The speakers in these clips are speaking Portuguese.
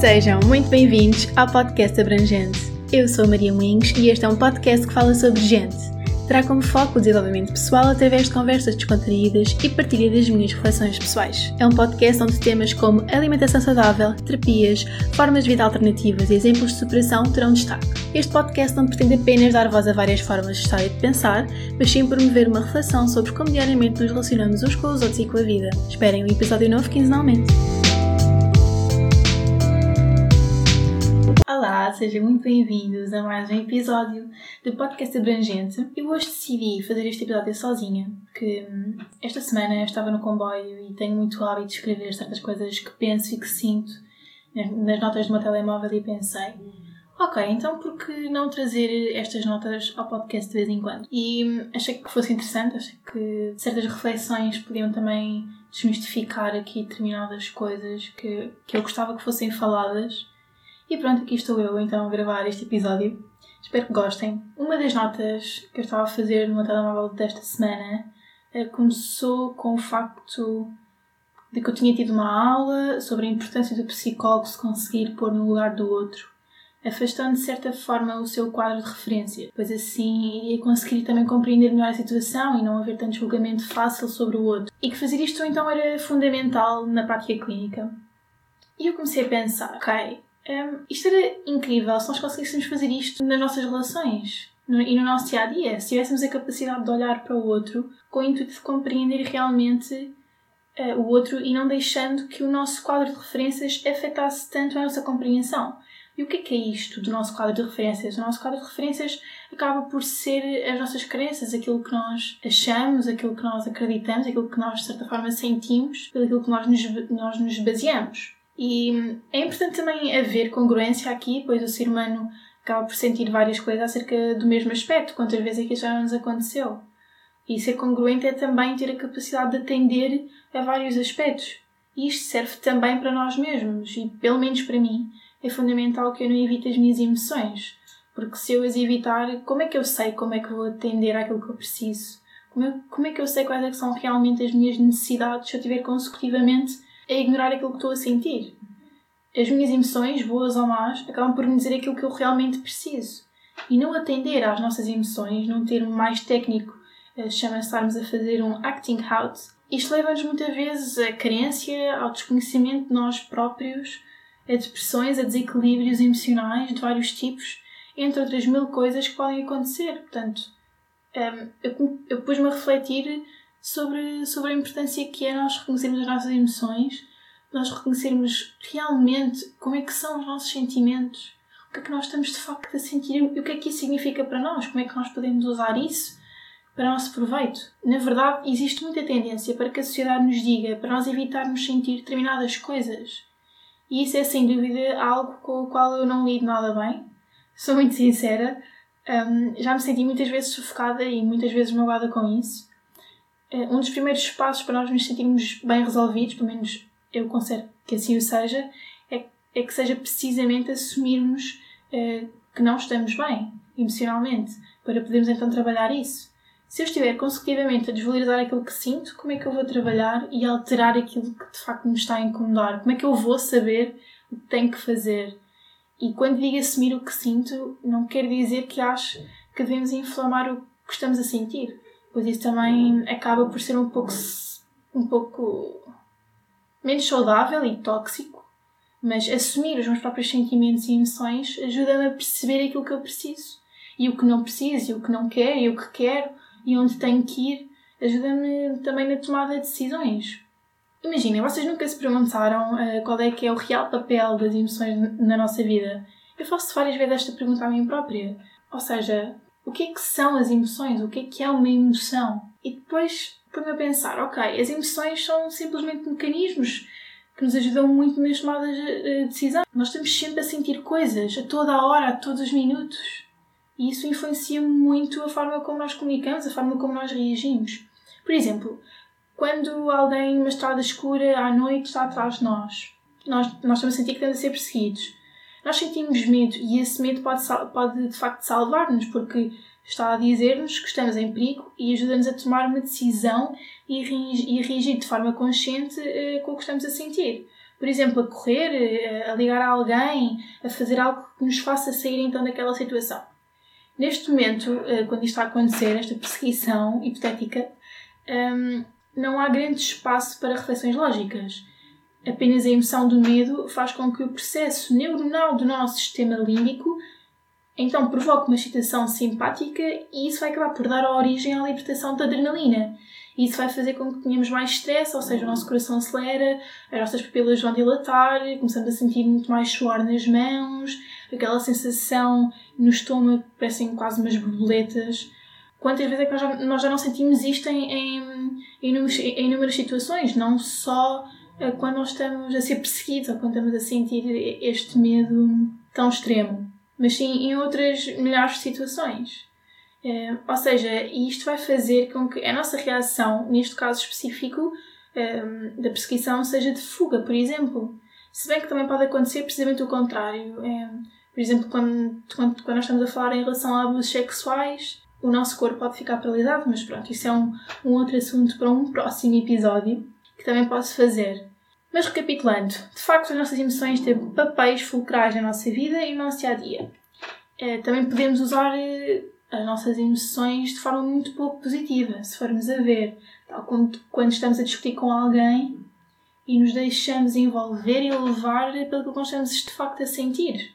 Sejam muito bem-vindos ao podcast Abrangente. Eu sou Maria Moinhos e este é um podcast que fala sobre gente. Terá como foco o desenvolvimento pessoal através de conversas descontraídas e partilha das minhas reflexões pessoais. É um podcast onde temas como alimentação saudável, terapias, formas de vida alternativas e exemplos de superação terão destaque. Este podcast não pretende apenas dar voz a várias formas de estar e de pensar, mas sim promover uma reflexão sobre como diariamente nos relacionamos uns com os outros e com a vida. Esperem um episódio novo quinzenalmente. Olá, sejam muito bem-vindos a mais um episódio do podcast Abrangente. Eu hoje decidi fazer este episódio sozinha, porque hum, esta semana estava no comboio e tenho muito hábito de escrever certas coisas que penso e que sinto nas notas do meu telemóvel e pensei, ok, então por que não trazer estas notas ao podcast de vez em quando? E hum, achei que fosse interessante, achei que certas reflexões podiam também desmistificar aqui determinadas coisas que, que eu gostava que fossem faladas e pronto, aqui estou eu então a gravar este episódio. Espero que gostem. Uma das notas que eu estava a fazer no meu telemóvel desta semana eh, começou com o facto de que eu tinha tido uma aula sobre a importância do psicólogo se conseguir pôr no lugar do outro, afastando de certa forma o seu quadro de referência, pois assim iria conseguir também compreender melhor a situação e não haver tanto julgamento fácil sobre o outro. E que fazer isto então era fundamental na prática clínica. E eu comecei a pensar, ok, um, isto era incrível se nós conseguíssemos fazer isto nas nossas relações no, e no nosso dia a dia. Se tivéssemos a capacidade de olhar para o outro com o intuito de compreender realmente uh, o outro e não deixando que o nosso quadro de referências afetasse tanto a nossa compreensão. E o que é, que é isto do nosso quadro de referências? O nosso quadro de referências acaba por ser as nossas crenças, aquilo que nós achamos, aquilo que nós acreditamos, aquilo que nós, de certa forma, sentimos, aquilo que nós nos, nós nos baseamos. E é importante também haver congruência aqui, pois o ser humano acaba por sentir várias coisas acerca do mesmo aspecto, quantas vezes é que isso já nos aconteceu. E ser congruente é também ter a capacidade de atender a vários aspectos. E isto serve também para nós mesmos, e pelo menos para mim, é fundamental que eu não evite as minhas emoções. Porque se eu as evitar, como é que eu sei como é que vou atender àquilo que eu preciso? Como, como é que eu sei quais é são realmente as minhas necessidades se eu estiver consecutivamente a ignorar aquilo que estou a sentir. As minhas emoções, boas ou más, acabam por me dizer aquilo que eu realmente preciso. E não atender às nossas emoções, num termo mais técnico, eh, chama-se estarmos a fazer um acting out. Isto leva-nos muitas vezes à carência, ao desconhecimento de nós próprios, a depressões, a desequilíbrios emocionais de vários tipos, entre outras mil coisas que podem acontecer. Portanto, ehm, eu pus-me a refletir sobre, sobre a importância que é nós reconhecermos as nossas emoções, nós reconhecermos realmente como é que são os nossos sentimentos, o que é que nós estamos de facto a sentir e o que é que isso significa para nós, como é que nós podemos usar isso para nosso proveito. Na verdade, existe muita tendência para que a sociedade nos diga para nós evitarmos sentir determinadas coisas. E isso é sem dúvida algo com o qual eu não lido nada bem. Sou muito sincera. Um, já me senti muitas vezes sufocada e muitas vezes magoada com isso. Eh, um dos primeiros passos para nós nos sentirmos bem resolvidos, pelo menos eu considero que assim o seja, é, é que seja precisamente assumirmos é, que não estamos bem emocionalmente, para podermos então trabalhar isso. Se eu estiver consecutivamente a desvalorizar aquilo que sinto, como é que eu vou trabalhar e alterar aquilo que de facto me está a incomodar? Como é que eu vou saber o que tenho que fazer? E quando digo assumir o que sinto, não quer dizer que acho que devemos inflamar o que estamos a sentir pois isso também acaba por ser um pouco, um pouco menos saudável e tóxico. Mas assumir os meus próprios sentimentos e emoções ajuda-me a perceber aquilo que eu preciso e o que não preciso, e o que não quero, e o que quero, e onde tenho que ir. Ajuda-me também na tomada de decisões. Imaginem, vocês nunca se perguntaram uh, qual é que é o real papel das emoções na nossa vida? Eu faço várias vezes esta pergunta a mim própria. Ou seja, o que é que são as emoções, o que é que é uma emoção. E depois põe-me a pensar, ok, as emoções são simplesmente mecanismos que nos ajudam muito nas tomadas de decisão. Nós estamos sempre a sentir coisas, a toda a hora, a todos os minutos. E isso influencia muito a forma como nós comunicamos, a forma como nós reagimos. Por exemplo, quando alguém numa estrada escura à noite está atrás de nós, nós, nós estamos a sentir que estamos a ser perseguidos nós sentimos medo e esse medo pode, pode de facto salvar-nos, porque está a dizer-nos que estamos em perigo e ajuda-nos a tomar uma decisão e, reagir de forma consciente uh, com o que estamos a sentir. Por exemplo, a correr, eh, a ligar a alguém, a fazer algo que nos faça sair então daquela situação. Neste momento, eh, quando isto está a acontecer, esta perseguição hipotética, ehm, não há grande espaço para reflexões lógicas. Apenas a emoção do medo faz com que o processo neuronal do nosso sistema límbico então provoque uma excitação simpática e isso vai acabar por dar origem à libertação da adrenalina. Isso vai fazer com que tenhamos mais stress, ou seja, o nosso coração acelera, as nossas pupilas vão dilatar, começamos a sentir muito mais suor nas mãos, aquela sensação no estômago, parecem quase umas borboletas. Quantas vezes é que nós já, nós já não sentimos isto em, em, em, inúmeras, em inúmeras situações, não só quando nós estamos a ser perseguidos ou quando estamos a sentir este medo tão extremo, mas sim em outras milhares de situações. É, ou seja, isto vai fazer com que a nossa reação, neste caso específico é, da perseguição, seja de fuga, por exemplo. Se bem que também pode acontecer precisamente o contrário. É, por exemplo, quando, quando, quando nós estamos a falar em relação a abusos sexuais, o nosso corpo pode ficar paralisado, mas pronto, isso é um, um outro assunto para um próximo episódio que também posso fazer. Mas recapitulando, de facto as nossas emoções têm papéis fulcrais na nossa vida e no nosso dia a dia. É, também podemos usar eh, as nossas emoções de forma muito pouco positiva, se formos a ver, tal como quando estamos a discutir com alguém e nos deixamos envolver e levar pelo que nós estamos de facto a sentir.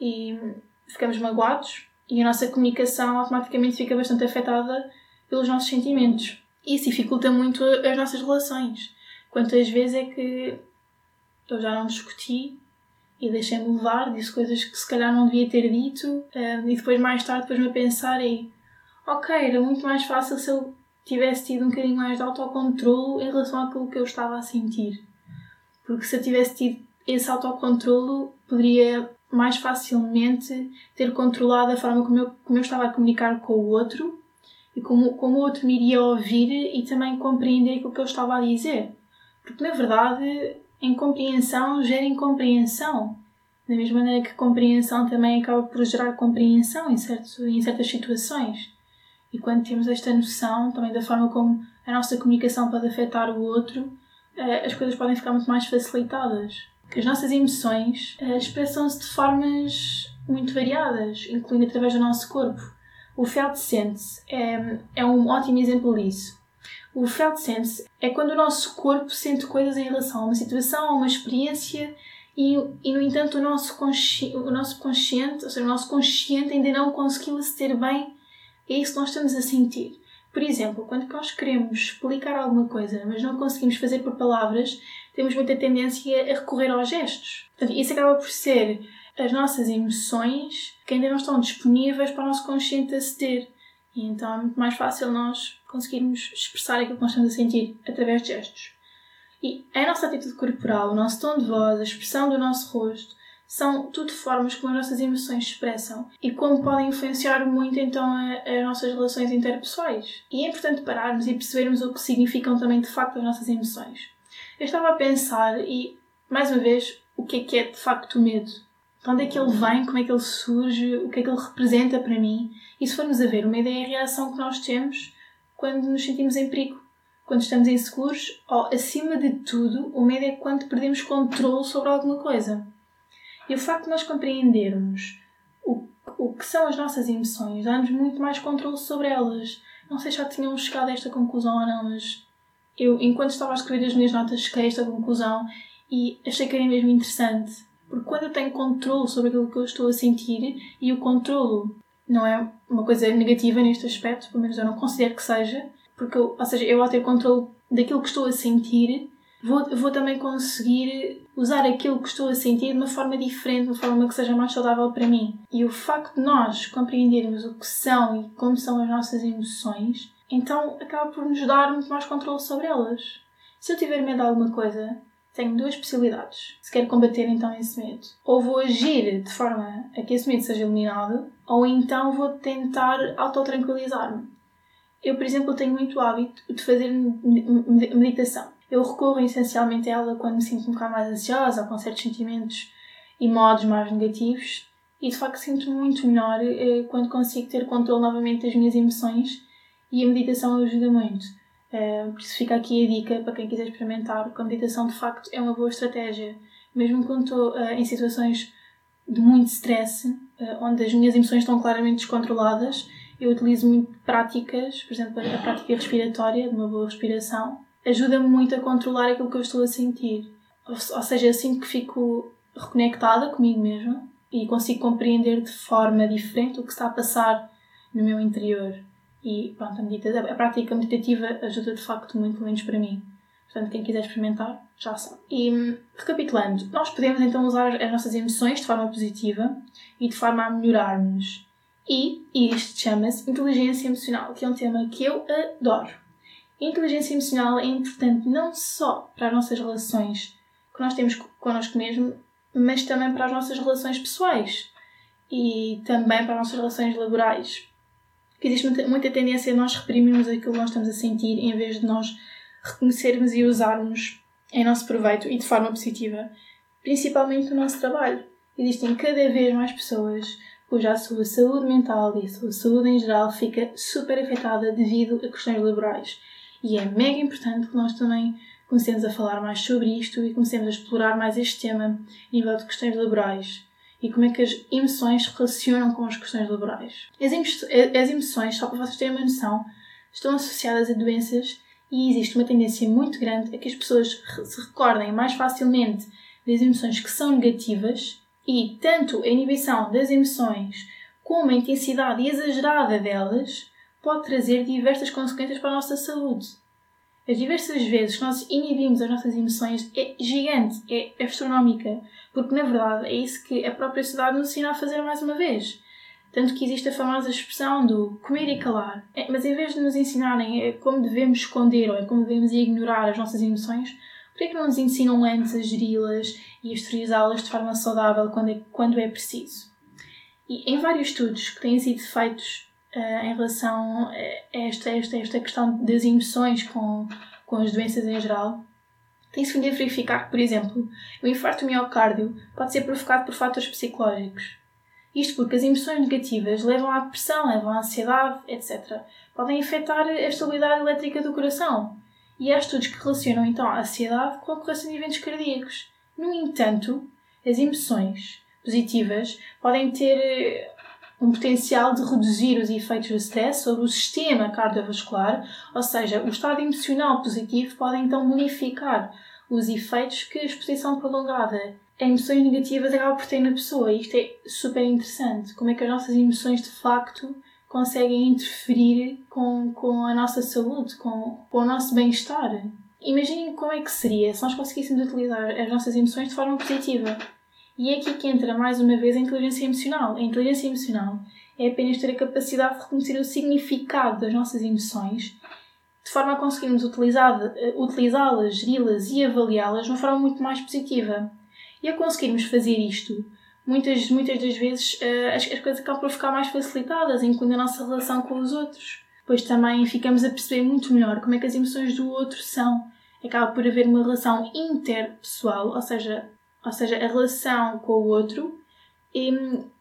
E ficamos magoados e a nossa comunicação automaticamente fica bastante afetada pelos nossos sentimentos. Isso dificulta muito as nossas relações. Quantas vezes é que eu já não discuti e deixei-me levar, disse coisas que se calhar não devia ter dito, eh, e depois mais tarde depois-me a pensar e ok, era muito mais fácil se eu tivesse tido um bocadinho mais de autocontrolo em relação àquilo que eu estava a sentir. Porque se eu tivesse tido esse autocontrolo, poderia mais facilmente ter controlado a forma como eu, como eu estava a comunicar com o outro como, como o outro me iria ouvir e também compreender aquilo que eu estava a dizer. Porque na verdade, incompreensão gera incompreensão. Da mesma maneira que compreensão também acaba por gerar compreensão em, certo, em certas situações. E quando temos esta noção também da forma como a nossa comunicação pode afetar o outro, eh, as coisas podem ficar muito mais facilitadas. As nossas emoções eh, expressam-se de formas muito variadas, incluindo através do nosso corpo. O felt sense é, é um ótimo exemplo disso. O felt sense é quando o nosso corpo sente coisas em relação a uma situação, a uma experiência e, e no entanto, o nosso, consci, o nosso consciente, ou seja, o nosso consciente ainda não conseguiu aceder bem a isso que nós estamos a sentir. Por exemplo, quando nós queremos explicar alguma coisa, mas não conseguimos fazer por palavras, temos muita tendência a recorrer aos gestos. Portanto, isso acaba por ser as nossas emoções que ainda não estão disponíveis para o nosso consciente aceder. E então é muito mais fácil nós conseguirmos expressar aquilo que nós estamos a sentir através de gestos. E a nossa atitude corporal, o nosso tom de voz, a expressão do nosso rosto, são tudo formas como as nossas emoções se expressam e como podem influenciar muito então as nossas relações interpessoais. E é importante pararmos e percebermos o que significam também de facto as nossas emoções. Eu estava a pensar e, mais uma vez, o que é que é de facto o medo? De onde é que ele vem? Como é que ele surge? O que é que ele representa para mim? E se formos a ver, o medo é a reação que nós temos quando nos sentimos em perigo, quando estamos inseguros, ou acima de tudo, o medo é quando perdemos controle sobre alguma coisa. E o facto de nós compreendermos o, o que são as nossas emoções dá-nos muito mais controle sobre elas. Não sei se já tinham chegado a esta conclusão ou não, mas eu, enquanto estava a escrever as minhas notas, cheguei a esta conclusão e achei que era mesmo interessante. Porque quando eu tenho controle sobre aquilo que eu estou a sentir, e o controlo não é uma coisa negativa neste aspecto, pelo menos eu não considero que seja, porque, eu, ou seja, eu ao ter controle daquilo que estou a sentir, vou, vou também conseguir usar aquilo que estou a sentir de uma forma diferente, de uma forma que seja mais saudável para mim. E o facto de nós compreendermos o que são e como são as nossas emoções, então acaba por nos dar muito mais controle sobre elas. Se eu tiver medo de alguma coisa, tenho duas possibilidades se quero combater então esse medo. Ou vou agir de forma a que esse medo seja eliminado, ou então vou tentar autotranquilizar-me. Eu, por exemplo, tenho muito hábito de fazer meditação. Eu recorro essencialmente a ela quando me sinto um bocado mais ansiosa ou com certos sentimentos e modos mais negativos. E de facto sinto muito melhor eh, quando consigo ter controle novamente das minhas emoções e a meditação ajuda muito. Uh, por isso fica aqui a dica para quem quiser experimentar, a meditação de facto é uma boa estratégia. Mesmo quando estou uh, em situações de muito stress, uh, onde as minhas emoções estão claramente descontroladas, eu utilizo muito práticas, por exemplo, a prática respiratória, de uma boa respiração, ajuda-me muito a controlar aquilo que eu estou a sentir. Ou, ou seja, eu sinto que fico reconectada comigo mesma e consigo compreender de forma diferente o que está a passar no meu interior. E pronto, a, medita a prática meditativa ajuda de facto muito, pelo menos para mim. Portanto, quem quiser experimentar, já sabe. E recapitulando, nós podemos então usar as nossas emoções de forma positiva e de forma a melhorarmos. E isto chama-se inteligência emocional, que é um tema que eu adoro. A inteligência emocional é importante não só para as nossas relações que nós temos connosco mesmo, mas também para as nossas relações pessoais e também para as nossas relações laborais. Porque existe muita, tendência a nós reprimirmos aquilo que nós estamos a sentir em vez de nós reconhecermos e usarmos em nosso proveito e de forma positiva, principalmente no nosso trabalho. Existem cada vez mais pessoas cuja a sua saúde mental e a sua saúde em geral fica super afetada devido a questões laborais. E é mega importante que nós também comecemos a falar mais sobre isto e comecemos a explorar mais este tema a nível de questões laborais e como é que as emoções se relacionam com as questões laborais. As, as emoções, só para vocês terem uma noção, estão associadas a doenças e existe uma tendência muito grande a que as pessoas se recordem mais facilmente das emoções que são negativas e tanto a inibição das emoções como a intensidade exagerada delas pode trazer diversas consequências para a nossa saúde. As diversas vezes que nós inibimos as nossas emoções é gigante, é astronómica, porque na verdade é isso que a própria sociedade nos ensina a fazer mais uma vez. Tanto que existe a famosa expressão do comer e calar. É, mas em vez de nos ensinarem é como devemos esconder ou é como devemos ignorar as nossas emoções, por que não nos ensinam antes a geri-las e a exteriorizá-las de forma saudável quando é, quando é preciso? E em vários estudos que têm sido feitos uh, em relação a esta, esta, esta questão das emoções com, com as doenças em geral, tem-se vindo a verificar que, por exemplo, o infarto miocárdio pode ser provocado por fatores psicológicos. Isto porque as emoções negativas levam à depressão, levam à ansiedade, etc. Podem afetar a estabilidade elétrica do coração. E há estudos que relacionam então a ansiedade com a ocorrência de eventos cardíacos. No entanto, as emoções positivas podem ter um potencial de reduzir os efeitos do stress sobre o sistema cardiovascular, ou seja, o estado emocional positivo pode então modificar os efeitos que a exposição prolongada a emoções negativas acaba por ter na pessoa. Isto é super interessante. Como é que as nossas emoções de facto conseguem interferir com, com a nossa saúde, com, com o nosso bem-estar. Imaginem como é que seria se nós conseguíssemos utilizar as nossas emoções de forma positiva. E é aqui que entra mais uma vez a inteligência emocional. A inteligência emocional é apenas ter a capacidade de reconhecer o significado das nossas emoções de forma a conseguirmos eh, utilizá-las, geri-las e avaliá-las de uma forma muito mais positiva. E a conseguirmos fazer isto, muitas, muitas das vezes eh, as, as coisas acabam por ficar mais facilitadas, incluindo a nossa relação com os outros. Pois também ficamos a perceber muito melhor como é que as emoções do outro são. Acaba por haver uma relação interpessoal, ou seja, ou seja, a relação com o outro, e,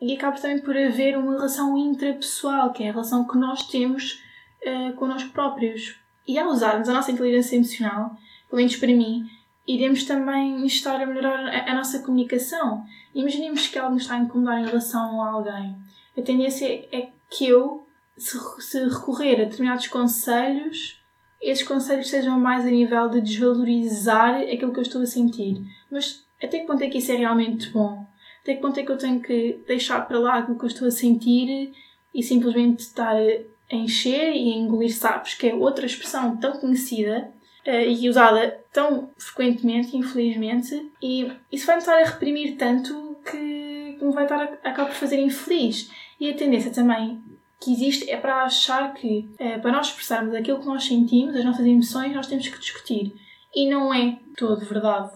e acaba também por haver uma relação intrapessoal, que é a relação que nós temos uh, connosco próprios. E ao usarmos a nossa inteligência emocional, pelo menos para mim, iremos também estar a melhorar a, a nossa comunicação. Imaginemos que algo nos está a incomodar em relação a alguém. A tendência é que eu, se, se recorrer a determinados conselhos, esses conselhos sejam mais a nível de desvalorizar aquilo que eu estou a sentir. Mas até que ponto é que isso é realmente bom? Até que ponto é que eu tenho que deixar para lá aquilo que eu estou a sentir e simplesmente estar a encher e a engolir sapos, que é outra expressão tão conhecida uh, e usada tão frequentemente, infelizmente, e isso vai-me estar a reprimir tanto que, me vai estar a, acabar por fazer infeliz. E a tendência também que existe é para achar que, uh, para nós expressarmos aquilo que nós sentimos, as nossas emoções, nós temos que discutir. E não é todo verdade.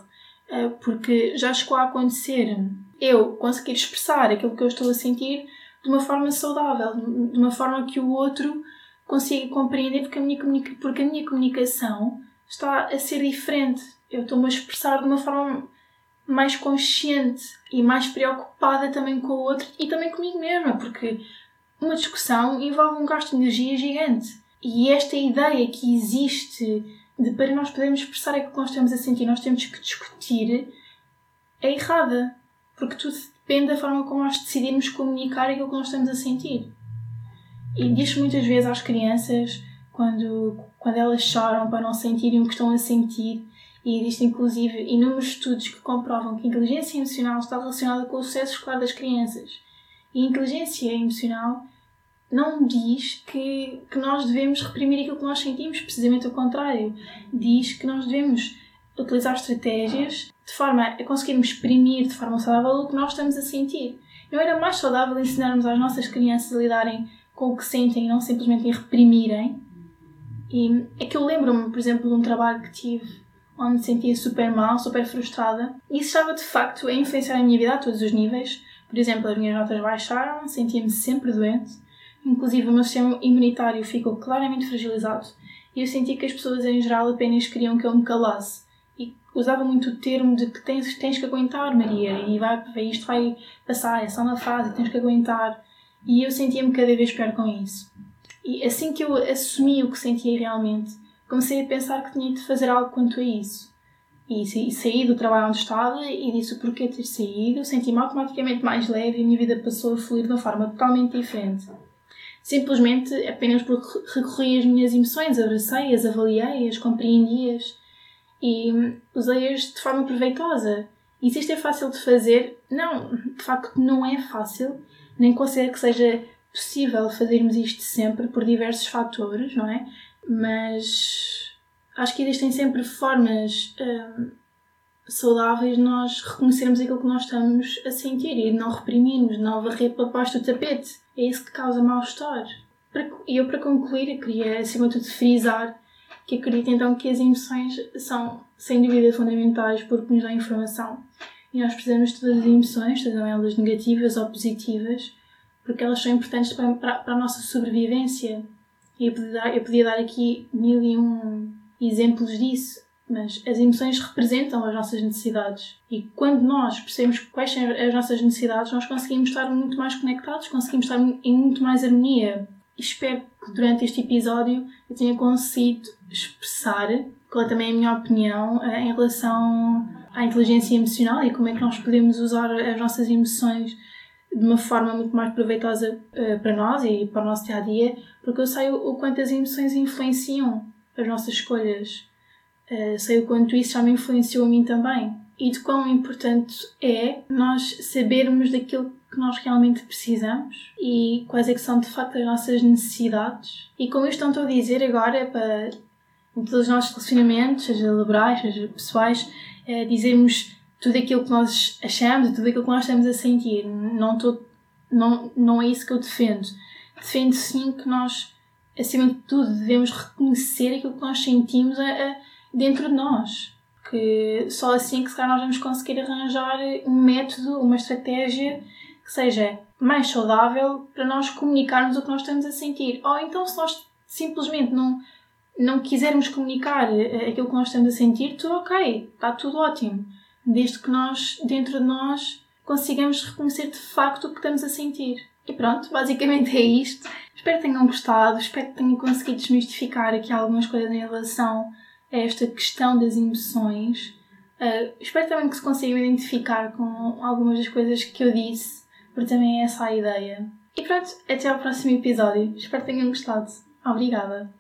Eh, porque já chegou a acontecer eu conseguir expressar aquilo que eu estou a sentir de uma forma saudável, de uma forma que o outro consiga compreender, porque a minha, porque a minha comunicação está a ser diferente. Eu estou-me a expressar de uma forma mais consciente e mais preocupada também com o outro e também comigo mesma, porque uma discussão envolve um gasto de energia gigante. E esta ideia que existe de para nós podermos expressar aquilo que nós estamos a sentir, nós temos que discutir, é errada. Porque tudo depende da forma como nós decidimos comunicar aquilo que nós estamos a sentir. E diz muitas vezes às crianças, quando, quando elas choram para não sentirem o que estão a sentir, e existem inclusive inúmeros estudos que comprovam que a inteligência emocional está relacionada com o sucesso escolar das crianças. E a inteligência emocional não diz que, que nós devemos reprimir aquilo que nós sentimos, precisamente o contrário. Diz que nós devemos utilizar estratégias de forma a conseguirmos exprimir de forma saudável o que nós estamos a sentir. Não era mais saudável ensinarmos às nossas crianças a lidarem com o que sentem e não simplesmente reprimirem? E é que eu lembro-me, por exemplo, de um trabalho que tive onde me sentia super mal, super frustrada. E isso estava de facto a influenciar a minha vida a todos os níveis. Por exemplo, as minhas notas baixaram, sentia-me sempre doente, inclusive o meu sistema imunitário ficou claramente fragilizado e eu senti que as pessoas em geral apenas queriam que eu me calasse. E usava muito o termo de que tens, tens que aguentar, Maria, e vai, isto vai passar, é só uma fase, tens que aguentar. E eu sentia-me cada vez pior com isso. E assim que eu assumi o que sentia realmente, comecei a pensar que tinha de fazer algo quanto a isso. E, saí do trabalho onde estava e disse o porquê ter saído, senti-me automaticamente mais leve e a minha vida passou a fluir de uma forma totalmente diferente. Simplesmente apenas porque recorri às minhas emoções, abracei-as, avaliei-as, compreendi-as e usei-as de forma proveitosa. E se isto é fácil de fazer, não, de facto não é fácil, nem considero que seja possível fazermos isto sempre por diversos fatores, não é? Mas acho que existem sempre formas hum, saudáveis nós reconhecermos aquilo que nós estamos a sentir e não reprimirmos, não varrer para baixo do tapete. É isso que causa mal-estar. E eu, para concluir, queria, acima de tudo, frisar que acredito então que as emoções são, sem dúvida, fundamentais porque nos dão informação. E nós precisamos de todas as emoções, sejam elas negativas ou positivas, porque elas são importantes para, para, a nossa sobrevivência. E eu podia, eu podia dar aqui mil e um exemplos disso, mas as emoções representam as nossas necessidades. E quando nós percebemos quais são as nossas necessidades, nós conseguimos estar muito mais conectados, conseguimos estar em muito mais harmonia. Espero que durante este episódio eu tenha conseguido expressar qual é também a minha opinião eh, em relação à inteligência emocional e como é que nós podemos usar as nossas emoções de uma forma muito mais proveitosa uh, para nós e para o nosso dia a dia, porque eu sei o, quanto as emoções influenciam as nossas escolhas. Uh, sei o quanto isso já me influenciou a mim também. E de quão importante é nós sabermos daquilo que nós realmente precisamos e quais é que são de facto as nossas necessidades. E com isto não estou a dizer agora para em todos os nossos relacionamentos, seja laborais, seja pessoais, é, dizermos tudo aquilo que nós achamos, tudo aquilo que nós estamos a sentir. Não, tô, não, não é isso que eu defendo. Defendo sim que nós, acima de tudo, devemos reconhecer aquilo que nós sentimos a, a, dentro de nós. Que só assim que se calhar nós vamos conseguir arranjar um método, uma estratégia que seja mais saudável para nós comunicarmos o que nós estamos a sentir. Ou então se nós simplesmente não, não quisermos comunicar eh, aquilo que nós estamos a sentir, tudo ok, está tudo ótimo desde que nós, dentro de nós, consigamos reconhecer de facto o que estamos a sentir. E pronto, basicamente é isto. Espero que tenham gostado, espero que tenham conseguido desmistificar aqui algumas coisas em relação a esta questão das emoções. Uh, espero também que se consigam identificar com algumas das coisas que eu disse, porque também é essa a ideia. E pronto, até ao próximo episódio. Espero que tenham gostado. Obrigada!